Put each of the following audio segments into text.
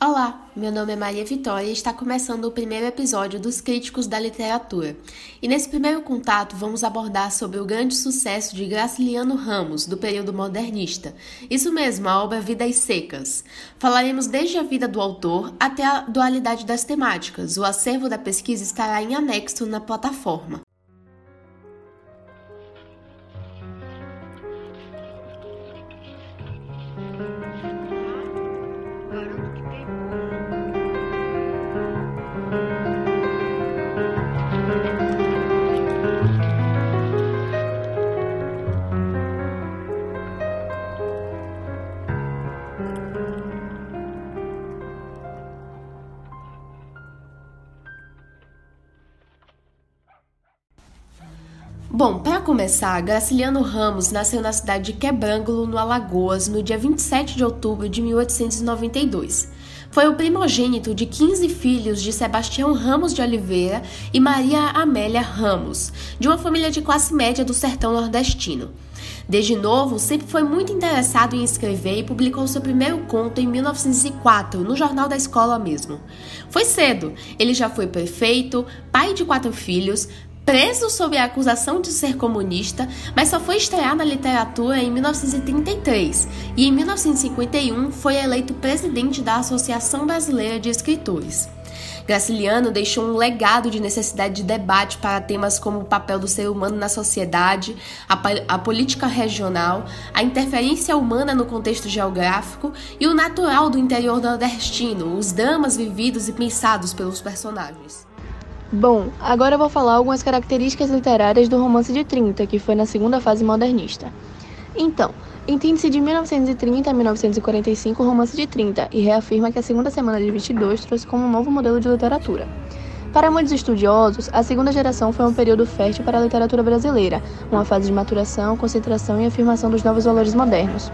Olá, meu nome é Maria Vitória e está começando o primeiro episódio dos Críticos da Literatura. E nesse primeiro contato vamos abordar sobre o grande sucesso de Graciliano Ramos, do período modernista. Isso mesmo, a obra Vidas Secas. Falaremos desde a vida do autor até a dualidade das temáticas. O acervo da pesquisa estará em anexo na plataforma. Bom, para começar, Graciliano Ramos nasceu na cidade de Quebrângulo, no Alagoas, no dia 27 de outubro de 1892. Foi o primogênito de 15 filhos de Sebastião Ramos de Oliveira e Maria Amélia Ramos, de uma família de classe média do sertão nordestino. Desde novo, sempre foi muito interessado em escrever e publicou seu primeiro conto em 1904, no jornal da escola mesmo. Foi cedo, ele já foi prefeito, pai de quatro filhos, preso sob a acusação de ser comunista, mas só foi estrear na literatura em 1933 e em 1951 foi eleito presidente da Associação Brasileira de Escritores. Graciliano deixou um legado de necessidade de debate para temas como o papel do ser humano na sociedade, a, a, política regional, a interferência humana no contexto geográfico e o natural do interior nordestino, os dramas vividos e pensados pelos personagens. Bom, agora vou falar algumas características literárias do romance de 30, que foi na segunda fase modernista. Então, entende-se de 1930 a 1945 o romance de 30 e reafirma que a segunda semana de 22 trouxe como um novo modelo de literatura. Para muitos estudiosos, a segunda geração foi um período fértil para a literatura brasileira, uma fase de maturação, concentração e afirmação dos novos valores modernos.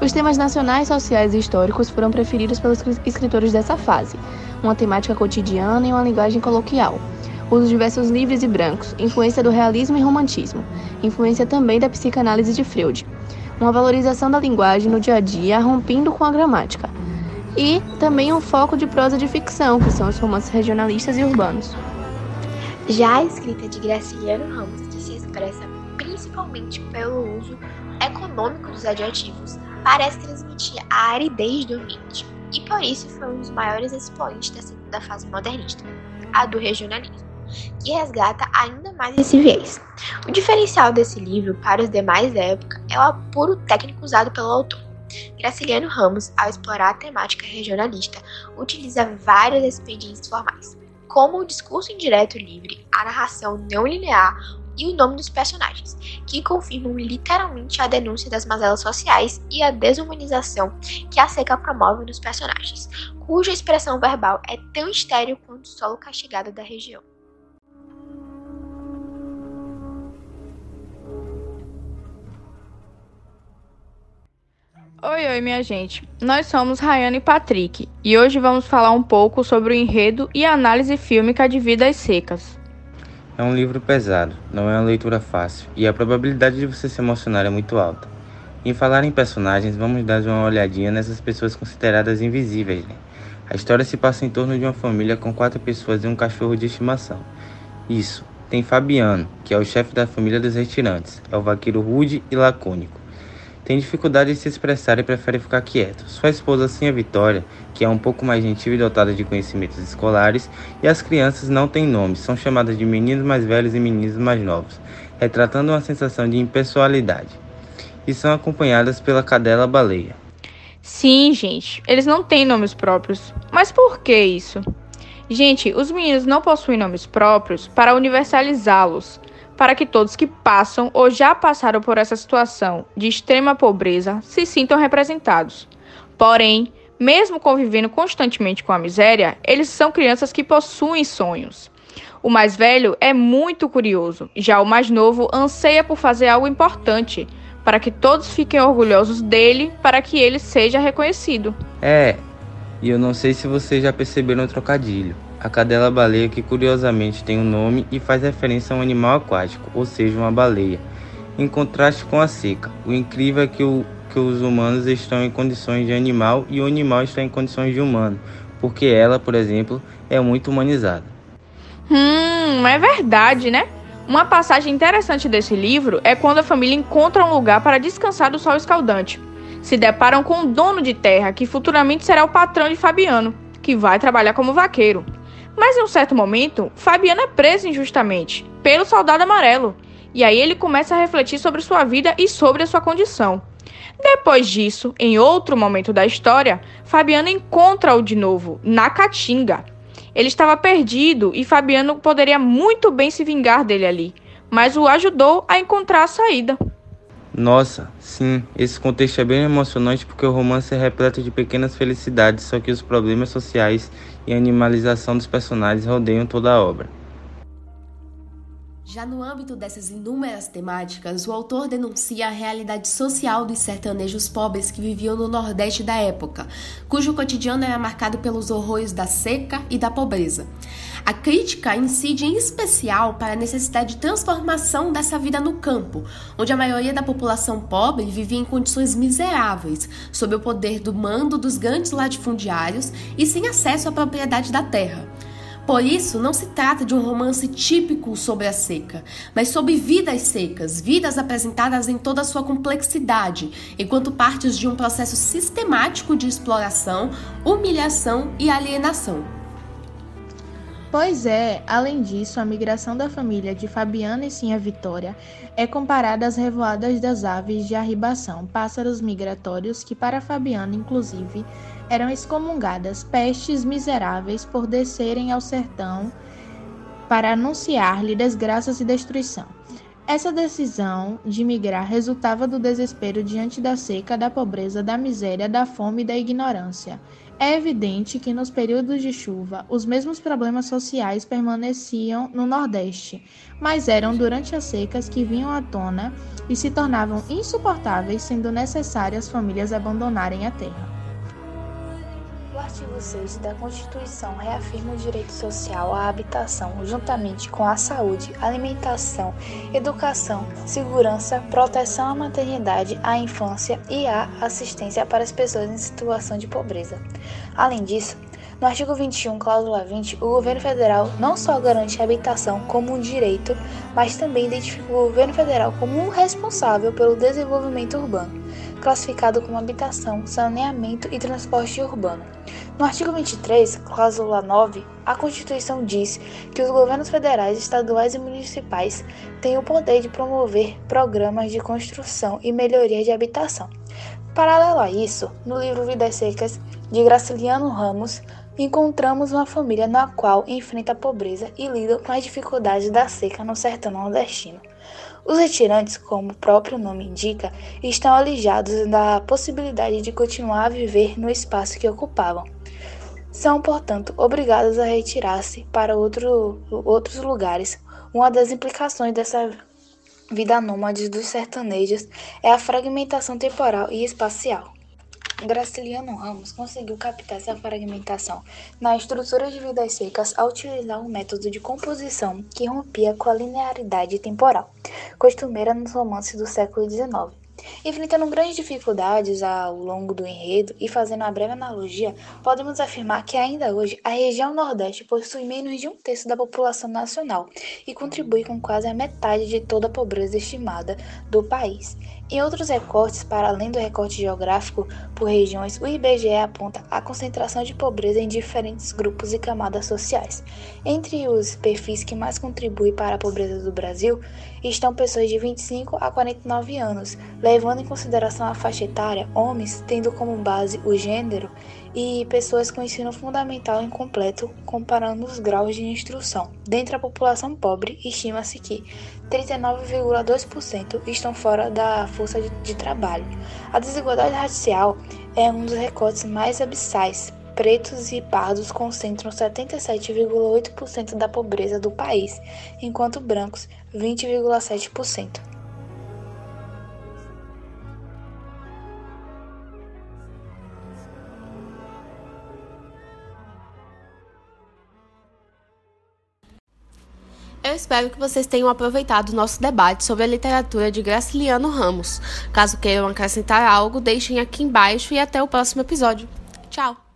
Os temas nacionais, sociais e históricos foram preferidos pelos escritores dessa fase, uma temática cotidiana e uma linguagem coloquial. Uso de versos livres e brancos, influência do realismo e romantismo, influência também da psicanálise de Freud. Uma valorização da linguagem no dia a dia, rompendo com a gramática. E também um foco de prosa de ficção, que são os romances regionalistas e urbanos. Já a escrita de Graciliano Ramos, que se expressa principalmente pelo uso econômico dos adjetivos, parece transmitir a aridez do ambiente, e por isso foi um dos maiores expoentes da segunda fase modernista, a do regionalismo, que resgata ainda mais esse viés. O diferencial desse livro para os demais da época é o apuro técnico usado pelo autor. Graciliano Ramos, ao explorar a temática regionalista, utiliza vários expedientes formais, como o discurso indireto livre, a narração não linear, e o nome dos personagens, que confirmam literalmente a denúncia das mazelas sociais e a desumanização que a seca promove nos personagens, cuja expressão verbal é tão estéril quanto o solo castigado da região. Oi, oi, minha gente. Nós somos Rayane e Patrick e hoje vamos falar um pouco sobre o enredo e análise fílmica de Vidas Secas. É um livro pesado, não é uma leitura fácil, e a probabilidade de você se emocionar é muito alta. Em falar em personagens, vamos dar uma olhadinha nessas pessoas consideradas invisíveis. Né? A história se passa em torno de uma família com quatro pessoas e um cachorro de estimação. Isso, tem Fabiano, que é o chefe da família dos retirantes, é o vaqueiro rude e lacônico tem dificuldade de se expressar e prefere ficar quieto. Sua esposa, sim, é Vitória, que é um pouco mais gentil e dotada de conhecimentos escolares, e as crianças não têm nomes, são chamadas de meninos mais velhos e meninos mais novos, retratando uma sensação de impessoalidade. E são acompanhadas pela cadela baleia. Sim, gente, eles não têm nomes próprios. Mas por que isso? Gente, os meninos não possuem nomes próprios para universalizá-los para que todos que passam ou já passaram por essa situação de extrema pobreza se sintam representados. Porém, mesmo convivendo constantemente com a miséria, eles são crianças que possuem sonhos. O mais velho é muito curioso, já o mais novo anseia por fazer algo importante, para que todos fiquem orgulhosos dele, para que ele seja reconhecido. É, e eu não sei se vocês já perceberam o trocadilho a cadela baleia que curiosamente tem um nome e faz referência a um animal aquático, ou seja, uma baleia. Em contraste com a seca, o incrível é que o que os humanos estão em condições de animal e o animal está em condições de humano, porque ela, por exemplo, é muito humanizada. Hum, é verdade, né? Uma passagem interessante desse livro é quando a família encontra um lugar para descansar do sol escaldante. Se deparam com um dono de terra que futuramente será o patrão de Fabiano, que vai trabalhar como vaqueiro. Mas em um certo momento, Fabiano é preso injustamente pelo soldado amarelo, e aí ele começa a refletir sobre sua vida e sobre a sua condição. Depois disso, em outro momento da história, Fabiano encontra-o de novo, na Caatinga. Ele estava perdido e Fabiano poderia muito bem se vingar dele ali, mas o ajudou a encontrar a saída. Nossa, sim, esse contexto é bem emocionante porque o romance é repleto de pequenas felicidades, só que os problemas sociais e a animalização dos personagens rodeiam toda a obra. Já no âmbito dessas inúmeras temáticas, o autor denuncia a realidade social dos sertanejos pobres que viviam no Nordeste da época, cujo cotidiano era marcado pelos horrores da seca e da pobreza. A crítica incide em especial para a necessidade de transformação dessa vida no campo, onde a maioria da população pobre vivia em condições miseráveis, sob o poder do mando dos grandes latifundiários e sem acesso à propriedade da terra. Por isso, não se trata de um romance típico sobre a seca, mas sobre vidas secas, vidas apresentadas em toda a sua complexidade, enquanto partes de um processo sistemático de exploração, humilhação e alienação. Pois é, além disso, a migração da família de Fabiana e Sinha Vitória é comparada às revoadas das aves de arribação, pássaros migratórios que, para Fabiana, inclusive, eram excomungadas pestes miseráveis por descerem ao sertão para anunciar-lhe desgraças e destruição. Essa decisão de migrar resultava do desespero diante da seca, da pobreza, da miséria, da fome e da ignorância. É evidente que nos períodos de chuva, os mesmos problemas sociais permaneciam no Nordeste, mas eram durante as secas que vinham à tona e se tornavam insuportáveis, sendo necessário as famílias abandonarem a terra artigo 6 da Constituição reafirma o direito social à habitação, juntamente com a saúde, alimentação, educação, segurança, proteção à maternidade, à infância e à assistência para as pessoas em situação de pobreza. Além disso, no artigo 21, cláusula 20, o governo federal não só garante a habitação como um direito, mas também identifica o governo federal como um responsável pelo desenvolvimento urbano, classificado como habitação, saneamento e transporte urbano. No artigo 23, cláusula 9, a Constituição diz que os governos federais, estaduais e municipais têm o poder de promover programas de construção e melhoria de habitação. Paralelo a isso, no livro Vidas Secas, de Graciliano Ramos, encontramos uma família na qual enfrenta a pobreza e lida com as dificuldades da seca no sertão nordestino. Os retirantes, como o próprio nome indica, estão alijados da possibilidade de continuar a viver no espaço que ocupavam são, portanto, obrigados a retirar-se para outro, outros lugares. Uma das implicações dessa vida nômade dos sertanejos é a fragmentação temporal e espacial. Graciliano Ramos conseguiu captar essa fragmentação na estrutura de vidas secas ao utilizar um método de composição que rompia com a linearidade temporal, costumeira nos romances do século XIX. Enfrentando grandes dificuldades ao longo do enredo e fazendo uma breve analogia, podemos afirmar que ainda hoje a região Nordeste possui menos de um terço da população nacional e contribui com quase a metade de toda a pobreza estimada do país. Em outros recortes, para além do recorte geográfico por regiões, o IBGE aponta a concentração de pobreza em diferentes grupos e camadas sociais. Entre os perfis que mais contribuem para a pobreza do Brasil estão pessoas de 25 a 49 anos, levando em consideração a faixa etária, homens tendo como base o gênero e pessoas com ensino fundamental incompleto, comparando os graus de instrução. Dentre a população pobre, estima-se que 39,2% estão fora da força de, de trabalho. A desigualdade racial é um dos recortes mais abissais. Pretos e pardos concentram 77,8% da pobreza do país, enquanto brancos 20,7%. Eu espero que vocês tenham aproveitado o nosso debate sobre a literatura de Graciliano Ramos. Caso queiram acrescentar algo, deixem aqui embaixo e até o próximo episódio. Tchau!